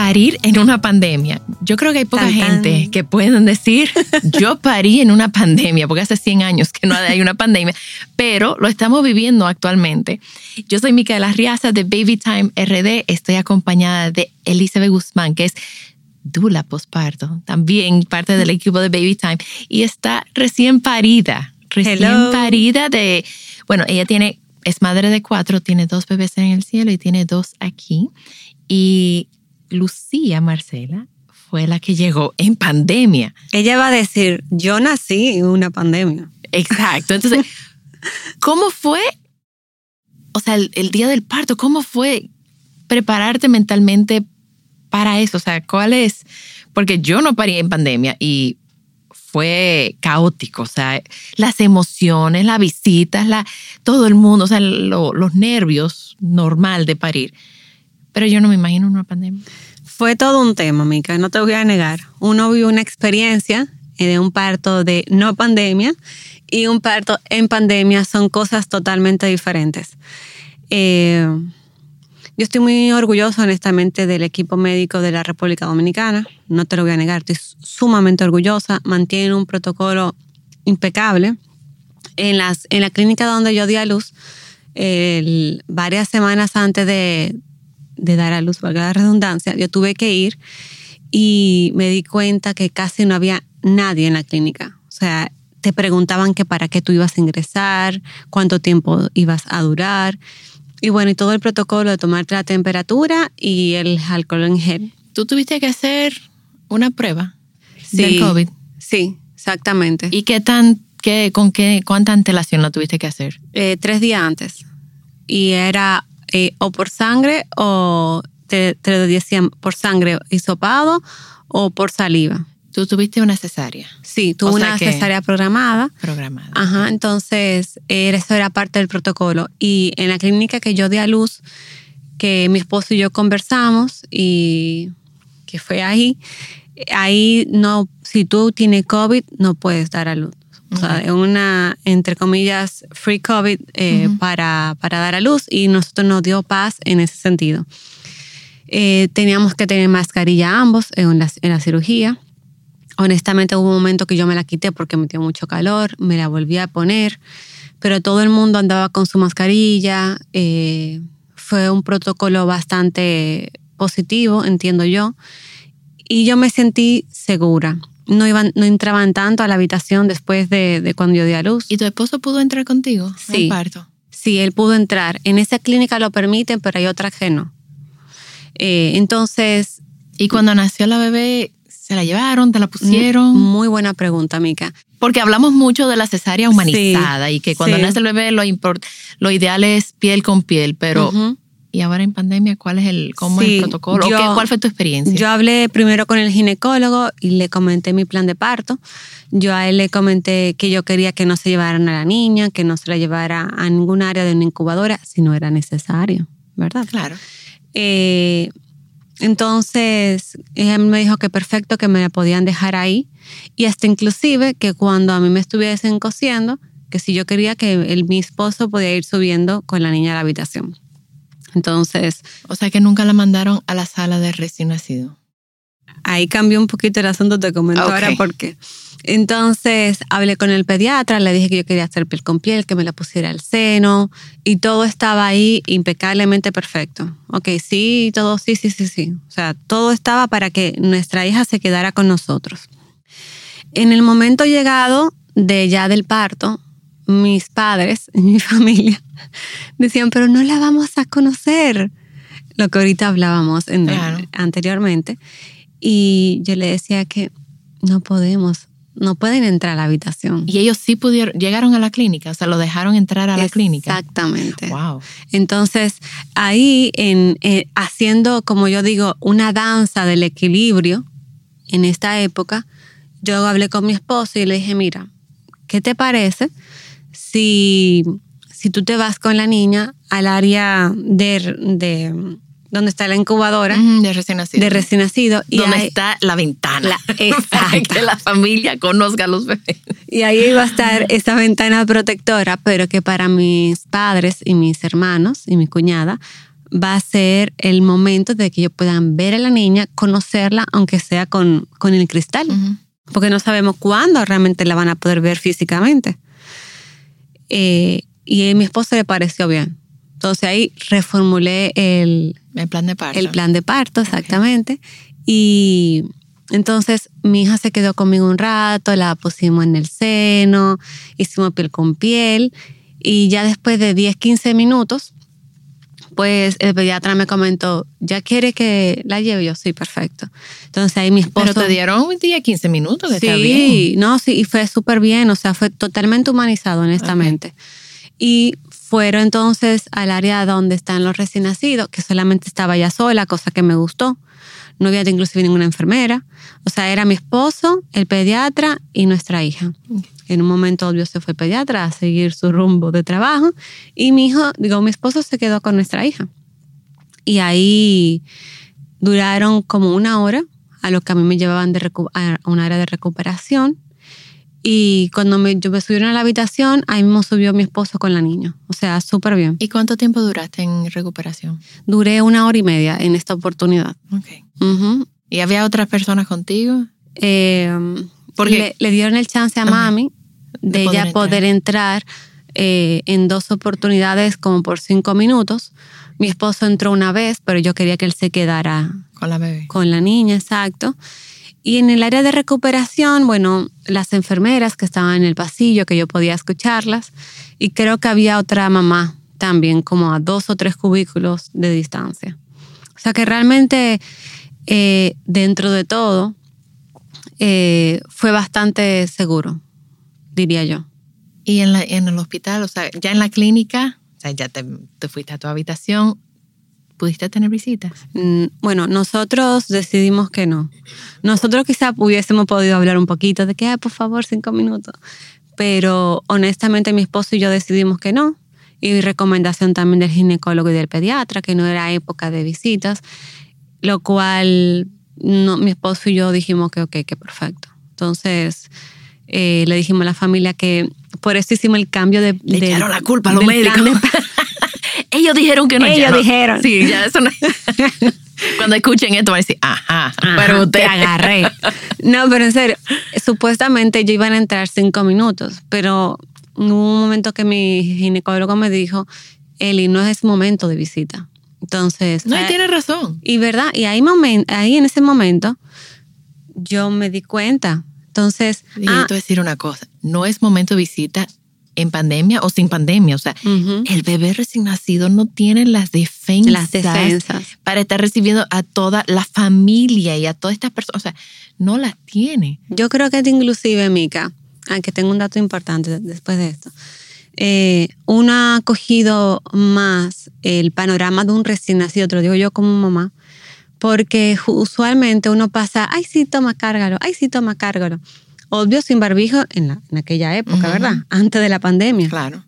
Parir en una pandemia. Yo creo que hay poca Tan, tan. gente que pueden decir, yo parí en una pandemia, porque hace 100 años que no hay una pandemia, pero lo estamos viviendo actualmente. Yo soy Micaela Riaza de Baby Time RD, estoy acompañada de Elizabeth Guzmán, que es dula posparto, también parte del equipo de Baby Time, y está recién parida, recién Hello. parida de, bueno, ella tiene, es madre de cuatro, tiene dos bebés en el cielo y tiene dos aquí, y Lucía Marcela fue la que llegó en pandemia. Ella va a decir, yo nací en una pandemia. Exacto. Entonces, ¿cómo fue? O sea, el, el día del parto, ¿cómo fue prepararte mentalmente para eso? O sea, ¿cuál es? Porque yo no parí en pandemia y fue caótico. O sea, las emociones, las visitas, la, todo el mundo, o sea, lo- los nervios normal de parir. Pero yo no me imagino una pandemia. Fue todo un tema, Mica, no te voy a negar. Uno vive una experiencia eh, de un parto de no pandemia y un parto en pandemia son cosas totalmente diferentes. Eh, yo estoy muy orgullosa, honestamente, del equipo médico de la República Dominicana. No te lo voy a negar, estoy sumamente orgullosa. Mantienen un protocolo impecable. En, las, en la clínica donde yo di a luz, el- varias semanas antes de, de dar a luz, valga la redundancia, yo tuve que ir y me di cuenta que casi no había nadie en la clínica. O sea, te preguntaban que para qué tú ibas a ingresar, cuánto tiempo ibas a durar. Y bueno, y todo el protocolo de tomarte la temperatura y el alcohol en gel. Tú tuviste que hacer una prueba Sí. del COVID. Sí, exactamente. ¿Y qué tan, qué, con qué, cuánta antelación la tuviste que hacer? Eh, tres días antes. Y era eh, o por sangre o te, te lo decían por sangre hisopado o por saliva. Tú tuviste una cesárea Sí, tuve O sea una cesárea programada. programada. Ajá, entonces eh, eso era parte del protocolo. Y en la clínica que yo di a luz, que mi esposo y yo conversamos y que fue ahí, ahí no, si tú tienes COVID, no puedes dar a luz. O sea, una, entre comillas, free COVID eh, para, para dar a luz y nosotros nos dio paz en ese sentido. Eh, teníamos que tener mascarilla ambos en la, en la cirugía. Honestamente hubo un momento que yo me la quité porque me dio mucho calor, me la volví a poner, pero todo el mundo andaba con su mascarilla. eh, fue un protocolo bastante positivo, entiendo yo, y yo me sentí segura. No, iban, no entraban tanto a la habitación después de, de cuando yo di a luz. ¿Y tu esposo pudo entrar contigo Sí. al parto? Sí, él pudo entrar. En esa clínica lo permiten, pero hay otras que no. Eh, entonces, ¿Y cuando nació la bebé, se la llevaron, te la pusieron? muy buena pregunta, Mica. Porque hablamos mucho de la cesárea humanizada y que cuando sí. nace el bebé lo, import- lo ideal es piel con piel, pero. ¿Y ahora en pandemia cuál es el, cómo es el protocolo? ¿O yo- qué- ¿Cuál fue tu experiencia? Yo hablé primero con el ginecólogo y le comenté mi plan de parto. Yo a él le comenté que yo quería que no se llevaran a la niña, que no se la llevara a ningún área de una incubadora si no era necesario, ¿verdad? claro. Eh, entonces, él me dijo que perfecto, que me la podían dejar ahí. Y hasta inclusive que cuando a mí me estuviesen cosiendo, que si yo quería que el, mi esposo podía ir subiendo con la niña a la habitación. Entonces, O sea que nunca la mandaron a la sala de recién nacido. ahí cambió un poquito el asunto, te comento Ok. ahora por qué. Entonces hablé con el pediatra, le dije que yo quería hacer piel con piel, que me la pusiera al seno y todo estaba ahí impecablemente perfecto. Ok, sí, todo, sí, sí, sí, sí. O sea, todo estaba para que nuestra hija se quedara con nosotros. En el momento llegado de ya del parto, mis padres mi familia decían, pero no la vamos a conocer. Lo que ahorita hablábamos anteriormente. Y yo le decía que no podemos, no pueden entrar a la habitación. Y ellos sí pudieron, llegaron a la clínica, o sea, lo dejaron entrar a la clínica. Exactamente. Wow. Entonces, ahí, en, eh, haciendo, como yo digo, una danza del equilibrio en esta época, yo hablé con mi esposo y le dije, mira, ¿qué te parece si, si tú te vas con la niña al área de, de donde está la incubadora de recién nacido. De recién nacido. Y donde está la ventana. que la familia conozca a los bebés. Y ahí iba a estar esa ventana protectora, pero que para mis padres y mis hermanos y mi cuñada va a ser el momento de que ellos puedan ver a la niña, conocerla, aunque sea con, con el cristal. Porque no sabemos cuándo realmente la van a poder ver físicamente. Eh, y a mi esposo le pareció bien. Entonces ahí reformulé el, el plan de parto. El plan de parto, exactamente. Y entonces mi hija se quedó conmigo un rato, la pusimos en el seno, hicimos piel con piel y ya después de 10, 15 minutos, pues el pediatra me comentó, ¿ya quiere que la lleve? Yo, sí, perfecto. Entonces ahí mi esposo... Pero te dieron un día 15 minutos, sí, bien. no, sí, y fue súper bien, o sea, fue totalmente humanizado, honestamente. Y fueron entonces al área donde están los recién nacidos, que solamente estaba ya sola, cosa que me gustó. No había inclusive ninguna enfermera. O sea, era mi esposo, el pediatra y nuestra hija. En un momento obvio se fue pediatra a seguir su rumbo de trabajo y mi hijo, digo, mi esposo se quedó con nuestra hija. Y ahí duraron como una hora a lo que a mí me llevaban de a un área de recuperación y cuando me, yo me subieron a la habitación, ahí mismo subió mi esposo con la niña. O sea, súper bien. ¿Y cuánto tiempo duraste en recuperación? Duré una hora y media en esta oportunidad. Ok. ¿Y había otras personas contigo? Eh, Porque le, dieron el chance a mami de, ella poder entrar eh, en dos oportunidades como por cinco minutos. Mi esposo entró una vez, pero yo quería que él se quedara con la bebé. Con la niña, exacto. Y en el área de recuperación, bueno, las enfermeras que estaban en el pasillo, que yo podía escucharlas, y creo que había otra mamá también, como a dos o tres cubículos de distancia. O sea que realmente, eh, dentro de todo, eh, fue bastante seguro, diría yo. ¿Y en, la, en el hospital, o sea, ya en la clínica, o sea, ya te, te fuiste a tu habitación, ¿Pudiste tener visitas? Mm, bueno, nosotros decidimos que no. Nosotros quizá hubiésemos podido hablar un poquito de que, ah, por favor, cinco minutos. Pero honestamente mi esposo y yo decidimos que no. Y recomendación también del ginecólogo y del pediatra, que no era época de visitas. Lo cual no, mi esposo y yo dijimos que ok, que perfecto. Entonces eh, le dijimos a la familia que por eso hicimos el cambio de... Le la culpa a los médicos. Ellos dijeron que no. Ellos dijeron. Sí, ya eso no. Cuando escuchen esto van a decir, ajá, pero usted. Te agarré. No, pero en serio, supuestamente yo iban a entrar cinco minutos, pero hubo un momento que mi ginecólogo me dijo, Eli, no es momento de visita. Entonces. No, y eh, tiene razón. Y verdad, y ahí, ahí en ese momento yo me di cuenta. Entonces. Y ah, te voy a decir una cosa: no es momento de visita en pandemia o sin pandemia. O sea, el bebé recién nacido no tiene las defensas, las defensas para estar recibiendo a toda la familia y a todas estas personas. O sea, no las tiene. Yo creo que inclusive, Mica, aunque tengo un dato importante después de esto, eh, uno ha cogido más el panorama de un recién nacido, te lo digo yo como mamá, porque usualmente uno pasa, ay sí, toma cárgalo, ay sí, toma cárgalo obvio sin barbijo en, la, en aquella época, ¿verdad? Antes de la pandemia. Claro.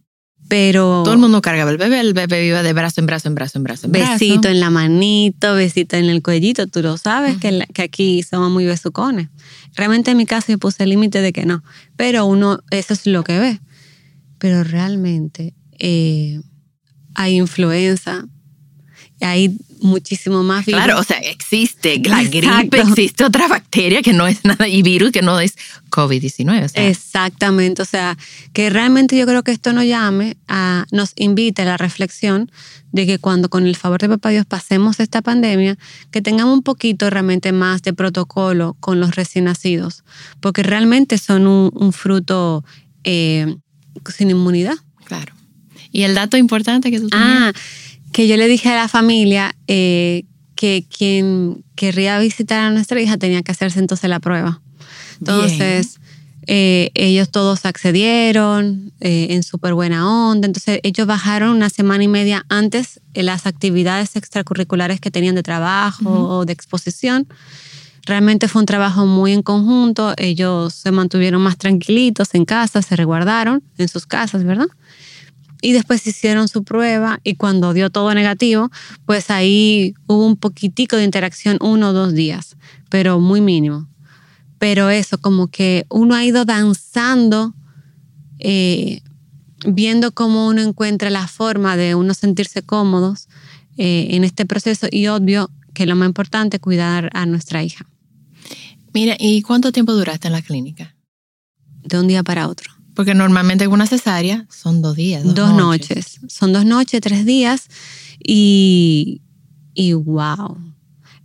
Pero. Todo el mundo cargaba el bebé, el bebé iba de brazo en brazo, en brazo, en brazo. En besito en la manito, besito en el cuellito. Tú lo sabes que, que, aquí somos muy besucones. Realmente en mi caso yo puse el límite de que no. Pero uno, eso es lo que ve. Pero realmente eh, hay influenza, hay muchísimo más virus. Claro, o sea, existe la gripe, existe otra bacteria que no es nada, y virus que no es COVID-19. O sea, Exactamente, o sea, que realmente yo creo que esto nos llame a, nos invita a la reflexión de que cuando con el favor de Papá Dios pasemos esta pandemia, que tengamos un poquito realmente más de protocolo con los recién nacidos, porque realmente son un, un fruto eh, sin inmunidad. claro. Y el dato importante que tú tenías. Ah, que yo le dije a la familia eh, que quien querría visitar a nuestra hija tenía que hacerse entonces la prueba. Entonces, eh, ellos todos accedieron eh, en súper buena onda. Entonces, ellos bajaron una semana y media antes las actividades extracurriculares que tenían de trabajo o de exposición. Realmente fue un trabajo muy en conjunto. Ellos se mantuvieron más tranquilitos en casa, se resguardaron en sus casas, ¿verdad? Y después hicieron su prueba y cuando dio todo negativo, pues ahí hubo un poquitico de interacción uno o dos días, pero muy mínimo. Pero eso, como que uno ha ido danzando, eh, viendo cómo uno encuentra la forma de uno sentirse cómodos eh, en este proceso y obvio que lo más importante, cuidar a nuestra hija Mira, ¿y cuánto tiempo duraste en la clínica? de un día para otro. Porque normalmente una cesárea son dos días. Dos, Dos, noches. Son dos noches, tres días. Y, y wow,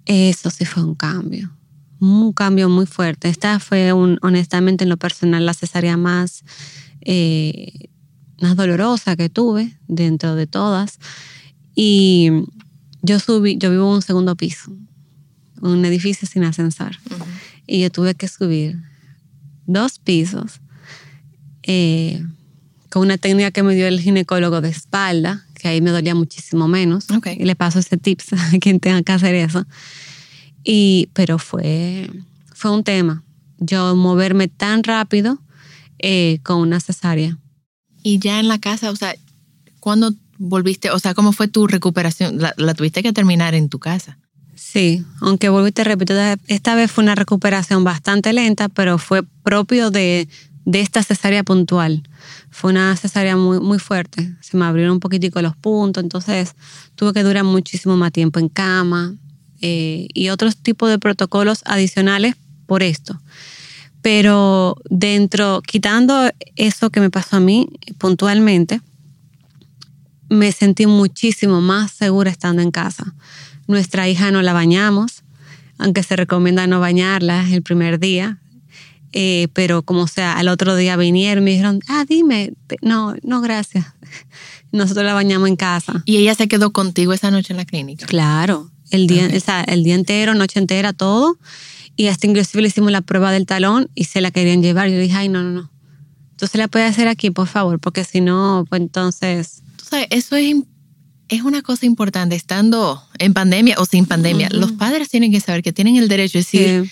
eso sí fue un cambio. Un cambio muy fuerte. Esta fue, un, honestamente, en lo personal, la cesárea más, eh, más dolorosa que tuve dentro de todas. Y yo subí, yo vivo en un segundo piso, un edificio sin ascensor. Ujú. Y yo tuve que subir dos pisos eh, con una técnica que me dio el ginecólogo de espalda, que ahí me dolía muchísimo menos. Y le paso ese tips a quien tenga que hacer eso. Y, pero fue, fue un tema. Yo moverme tan rápido eh, con una cesárea. Y ya en la casa, o sea, ¿cuándo volviste? O sea, ¿cómo fue tu recuperación? La, la tuviste que terminar en tu casa. Sí, aunque y te repito, esta vez fue una recuperación bastante lenta, pero fue propio de, de esta cesárea puntual. Fue una cesárea muy, muy fuerte. Se me abrieron un poquitico los puntos, entonces tuve que durar muchísimo más tiempo en cama eh, y otros tipos de protocolos adicionales por esto. Pero dentro, quitando eso que me pasó a mí puntualmente, me sentí muchísimo más segura estando en casa. Nuestra hija no la bañamos, aunque se recomienda no bañarla el primer día. Eh, pero como sea, al otro día vinieron y me dijeron, ah, dime, no, no, gracias. Nosotros la bañamos en casa. Y ella se quedó contigo esa noche en la clínica. Claro, el día, Ok. o sea, el día entero, noche entera, todo. Y hasta inclusive le hicimos la prueba del talón y se la querían llevar. Yo dije, ay, no, no, no. Entonces la puede hacer aquí, por favor, porque si no, pues entonces... Tú sabes, eso es, es una cosa importante, estando en pandemia o sin pandemia. Ujú. Los padres tienen que saber que tienen el derecho de decir, sí,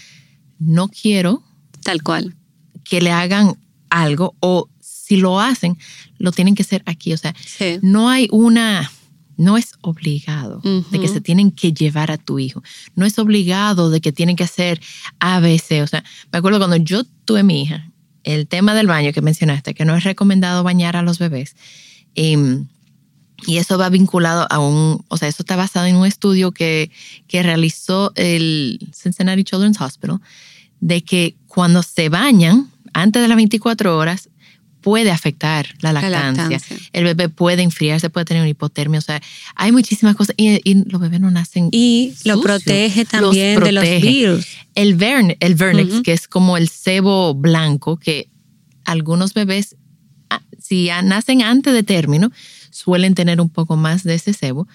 no quiero tal cual. que le hagan algo o si lo hacen, lo tienen que hacer aquí. O sea, Sí. no hay una, no es obligado de que se tienen que llevar a tu hijo. No es obligado de que tienen que hacer ABC. O sea, me acuerdo cuando yo tuve mi hija, el tema del baño que mencionaste, que no es recomendado bañar a los bebés. em, y eso va vinculado a un, o sea, eso está basado en un estudio que, que realizó el Cincinnati Children's Hospital, de que cuando se bañan antes de las 24 horas puede afectar la La lactancia. El bebé puede enfriarse, puede tener una hipotermia, o sea, hay muchísimas cosas y, y los bebés no nacen. Y lo protege Los también de los virus. El, vern, el Vernex, que es como el sebo blanco, que algunos bebés, ah, si nacen antes de término, suelen tener un poco más de ese sebo,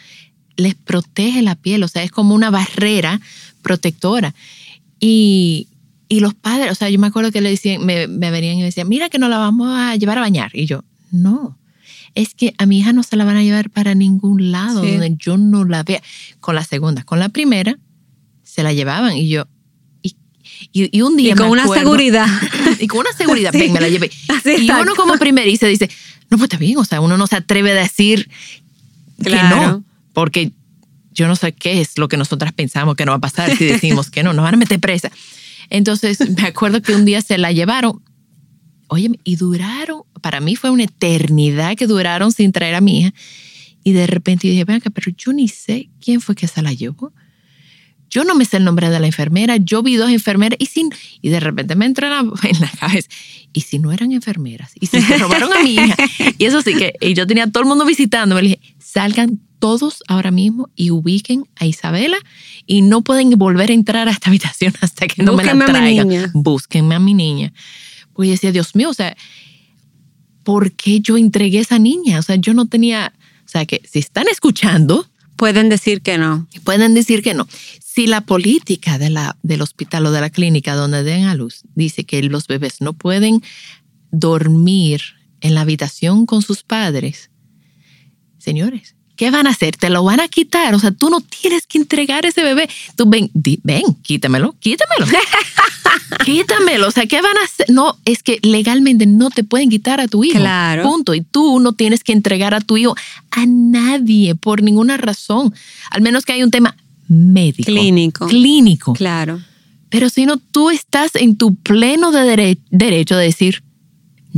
les protege la piel, o sea, es como una barrera protectora. Y, y los padres, o sea, yo me acuerdo que le decían, me, me venían y me decían, mira que nos la vamos a llevar a bañar. Y yo, no, es que a mi hija no se la van a llevar para ningún lado Sí. donde yo no la vea. Con la segunda, con la primera, se la llevaban y yo, y, y, un día Y con me una acuerdo- seguridad. y con una seguridad, Sí. ven, me la llevé. Así, y uno como primeriza dice, no, pues está bien, o sea, uno no se atreve a decir que no, porque yo no sé qué es lo que nosotras pensamos que no va a pasar si decimos que no, nos van a meter presa. Entonces, me acuerdo que un día se la llevaron, oye, y duraron, para mí fue una eternidad que duraron sin traer a mi hija. Y de repente dije, venga, pero yo ni sé quién fue que se la llevó. Yo no me sé el nombre de la enfermera, yo vi dos enfermeras y, sin, y de repente me entró en la, en la cabeza, ¿y si no eran enfermeras? ¿Y si se robaron a mi hija? Y eso sí que y yo tenía a todo el mundo visitando, me dije, salgan todos ahora mismo y ubiquen a Isabela y no pueden volver a entrar a esta habitación hasta que no Búsquenme me la traigan. Búsquenme a mi niña. Pues yo decía, Dios mío, o sea, ¿por qué yo entregué a esa niña? O sea, yo no tenía, o sea, que si están escuchando, Pueden decir que no. pueden decir que no. Si la política de la, del hospital o de la clínica donde den a luz dice que los bebés no pueden dormir en la habitación con sus padres, señores, ¿qué van a hacer? Te lo van a quitar. O sea, tú no tienes que entregar ese bebé. Tú ven, di- ven, quítamelo, quítamelo. quítamelo. O sea, ¿qué van a hacer? No, es que legalmente no te pueden quitar a tu hijo. Claro. Punto. Y tú no tienes que entregar a tu hijo a nadie por ninguna razón. Al menos que haya un tema médico. Clínico. Clínico. Claro. Pero si no, tú estás en tu pleno de dere- derecho de decir,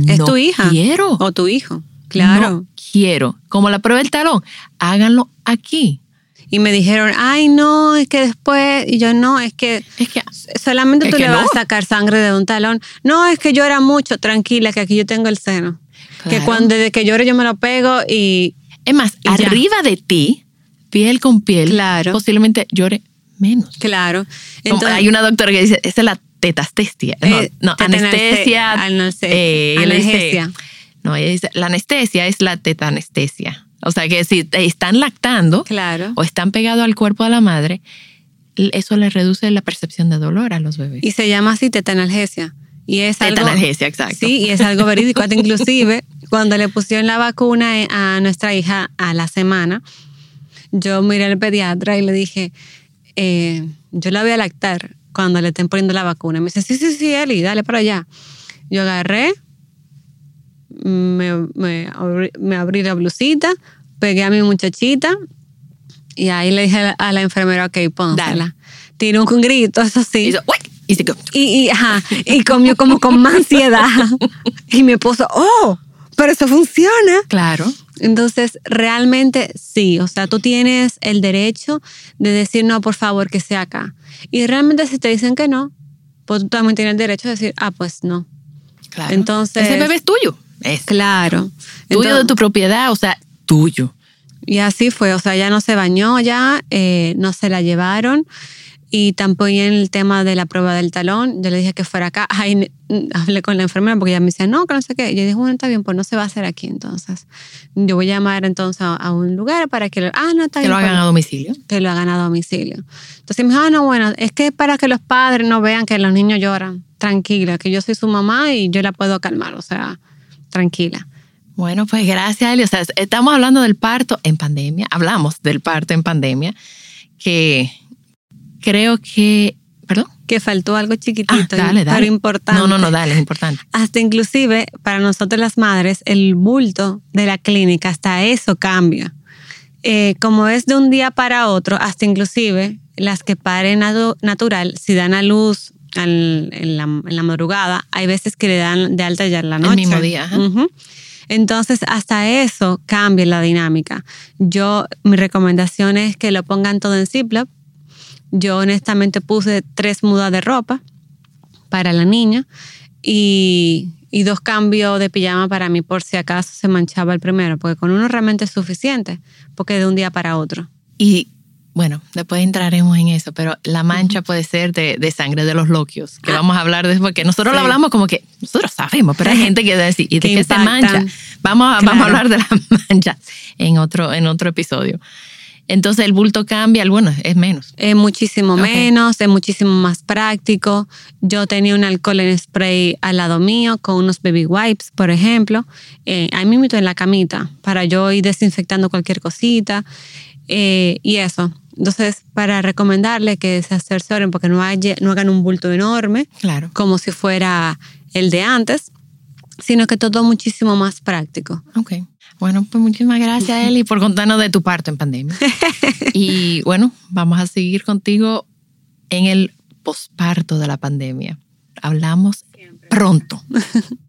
Es no tu hija. quiero. O tu hijo. Claro. No quiero. Como la prueba del talón, háganlo aquí. Y me dijeron, ay, no, es que después, y yo no, es que Es que solamente Es tú que le vas a sacar sangre de un talón. No, es que llora mucho, tranquila, que aquí yo tengo el seno. Que cuando desde que llore yo me lo pego y es más, Y ya. arriba de ti, piel con piel, Claro. posiblemente llore menos. claro. Como Entonces, hay una doctora que dice, esa es la tetastestia. No, Eh, no, anestesia. eh, analgesia. No, ella dice, la anestesia es la tetanestesia. O sea que si están lactando claro. o están pegados al cuerpo de la madre, eso le reduce la percepción de dolor a los bebés. Y se llama así tetanalgesia. Y es algo, Tetanalgesia, exacto. Sí, y es algo verídico. Inclusive, cuando le pusieron la vacuna eh, a nuestra hija a la semana, yo miré al pediatra y le dije, eh, yo la voy a lactar cuando le estén poniendo la vacuna. Me dice, sí, sí, sí, Eli, dale para allá. Yo agarré, me, me abrí, me abrí la blusita, pegué a mi muchachita y ahí le dije a la, a la enfermera, ok, pónsela. Dale. Tiró un grito, eso sí. Y, "Uy", y se. Y, y, ajá, y comió como con más ansiedad. Y mi esposo, oh, pero eso funciona. Claro. Entonces, realmente sí, o sea, tú tienes el derecho de decir, no, por favor, que sea acá. Y realmente si te dicen que no, pues tú también tienes el derecho de decir, ah, pues no. Claro. Entonces- Ese bebé es tuyo. Es Claro. tuyo de Entonces- tu propiedad, o sea, tuyo. Y así fue, o sea, ya no se bañó, ya eh, no se la llevaron. Y tampoco en el tema de la prueba del talón, yo le dije que fuera acá. Ay, hablé con la enfermera porque ella me decía, no, que no sé qué. Y yo dije, bueno, está bien, pues no se va a hacer aquí entonces. Yo voy a llamar entonces a, a un lugar para que lo, ah, no, está Que bien. lo hagan pues, a domicilio. que lo hagan a domicilio. Entonces me dijo, ah, no, bueno, es que para que los padres no vean que los niños lloran. Tranquila, que yo soy su mamá y yo la puedo calmar, o sea, tranquila. Bueno, pues gracias, Eli. O sea, estamos hablando del parto en pandemia. Hablamos del parto en pandemia, que creo que. Perdón. Que faltó algo Ah, chiquitito, dale, dale. pero importante. No, no, no, dale, es importante. Hasta inclusive para nosotros las madres, el bulto de la clínica, hasta eso cambia. Eh, como es de un día para otro, hasta inclusive las que paren natu- natural, si dan a luz al- en, la, en la madrugada, hay veces que le dan de alta ya en la El noche. mismo día. Entonces, hasta eso cambia la dinámica. Yo, mi recomendación es que lo pongan todo en Ziploc. Yo honestamente puse tres mudas de ropa para la niña y, y dos cambios de pijama para mí por si acaso se manchaba el primero, porque con uno realmente es suficiente, porque de un día para otro. Y bueno, después entraremos en eso, pero la mancha puede ser de, de sangre de los loquios, que vamos a hablar después, que nosotros lo Ah. Hablamos como que nosotros sabemos, pero hay gente que dice, ¿y de Que qué se mancha? Vamos a, vamos a Claro. hablar de la mancha en otro, en otro episodio. Entonces el bulto cambia, bueno, es menos. Es muchísimo menos, es muchísimo más práctico. Yo tenía un alcohol en spray al lado mío con unos baby wipes, por ejemplo. Eh, ahí mismo en la camita para yo ir desinfectando cualquier cosita eh, y eso. Entonces, para recomendarle que se asesoren porque no, hagan un bulto enorme Claro. como si fuera el de antes, sino que todo muchísimo más práctico. Ok. Bueno, pues muchísimas gracias, Eli, por contarnos de tu parto en pandemia. y bueno, vamos a seguir contigo en el posparto de la pandemia. Hablamos pronto.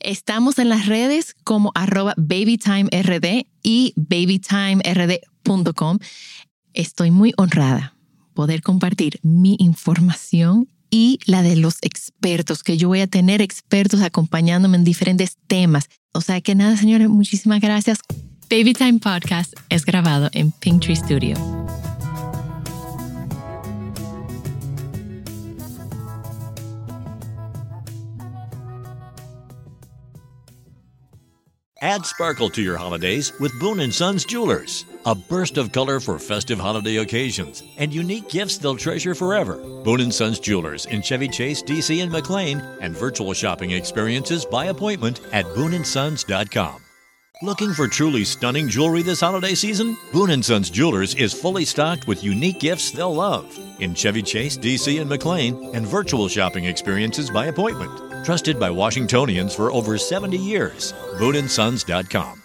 Estamos en las redes como arroba babytimerd y babytimerd.com. Estoy muy honrada poder compartir mi información y la de los expertos, que yo voy a tener expertos acompañándome en diferentes temas. O sea que nada, señores, muchísimas gracias. Baby Time Podcast es grabado en Pinktree Studio. Add sparkle to your holidays with Boone & Sons Jewelers. A burst of color for festive holiday occasions and unique gifts they'll treasure forever. Boone & Sons Jewelers in Chevy Chase, DC and McLean and virtual shopping experiences by appointment at booneandsons.com. Looking for truly stunning jewelry this holiday season? Boone & Sons Jewelers is fully stocked with unique gifts they'll love in Chevy Chase, DC and McLean and virtual shopping experiences by appointment. Trusted by Washingtonians for over 70 years. BooneandSons.com.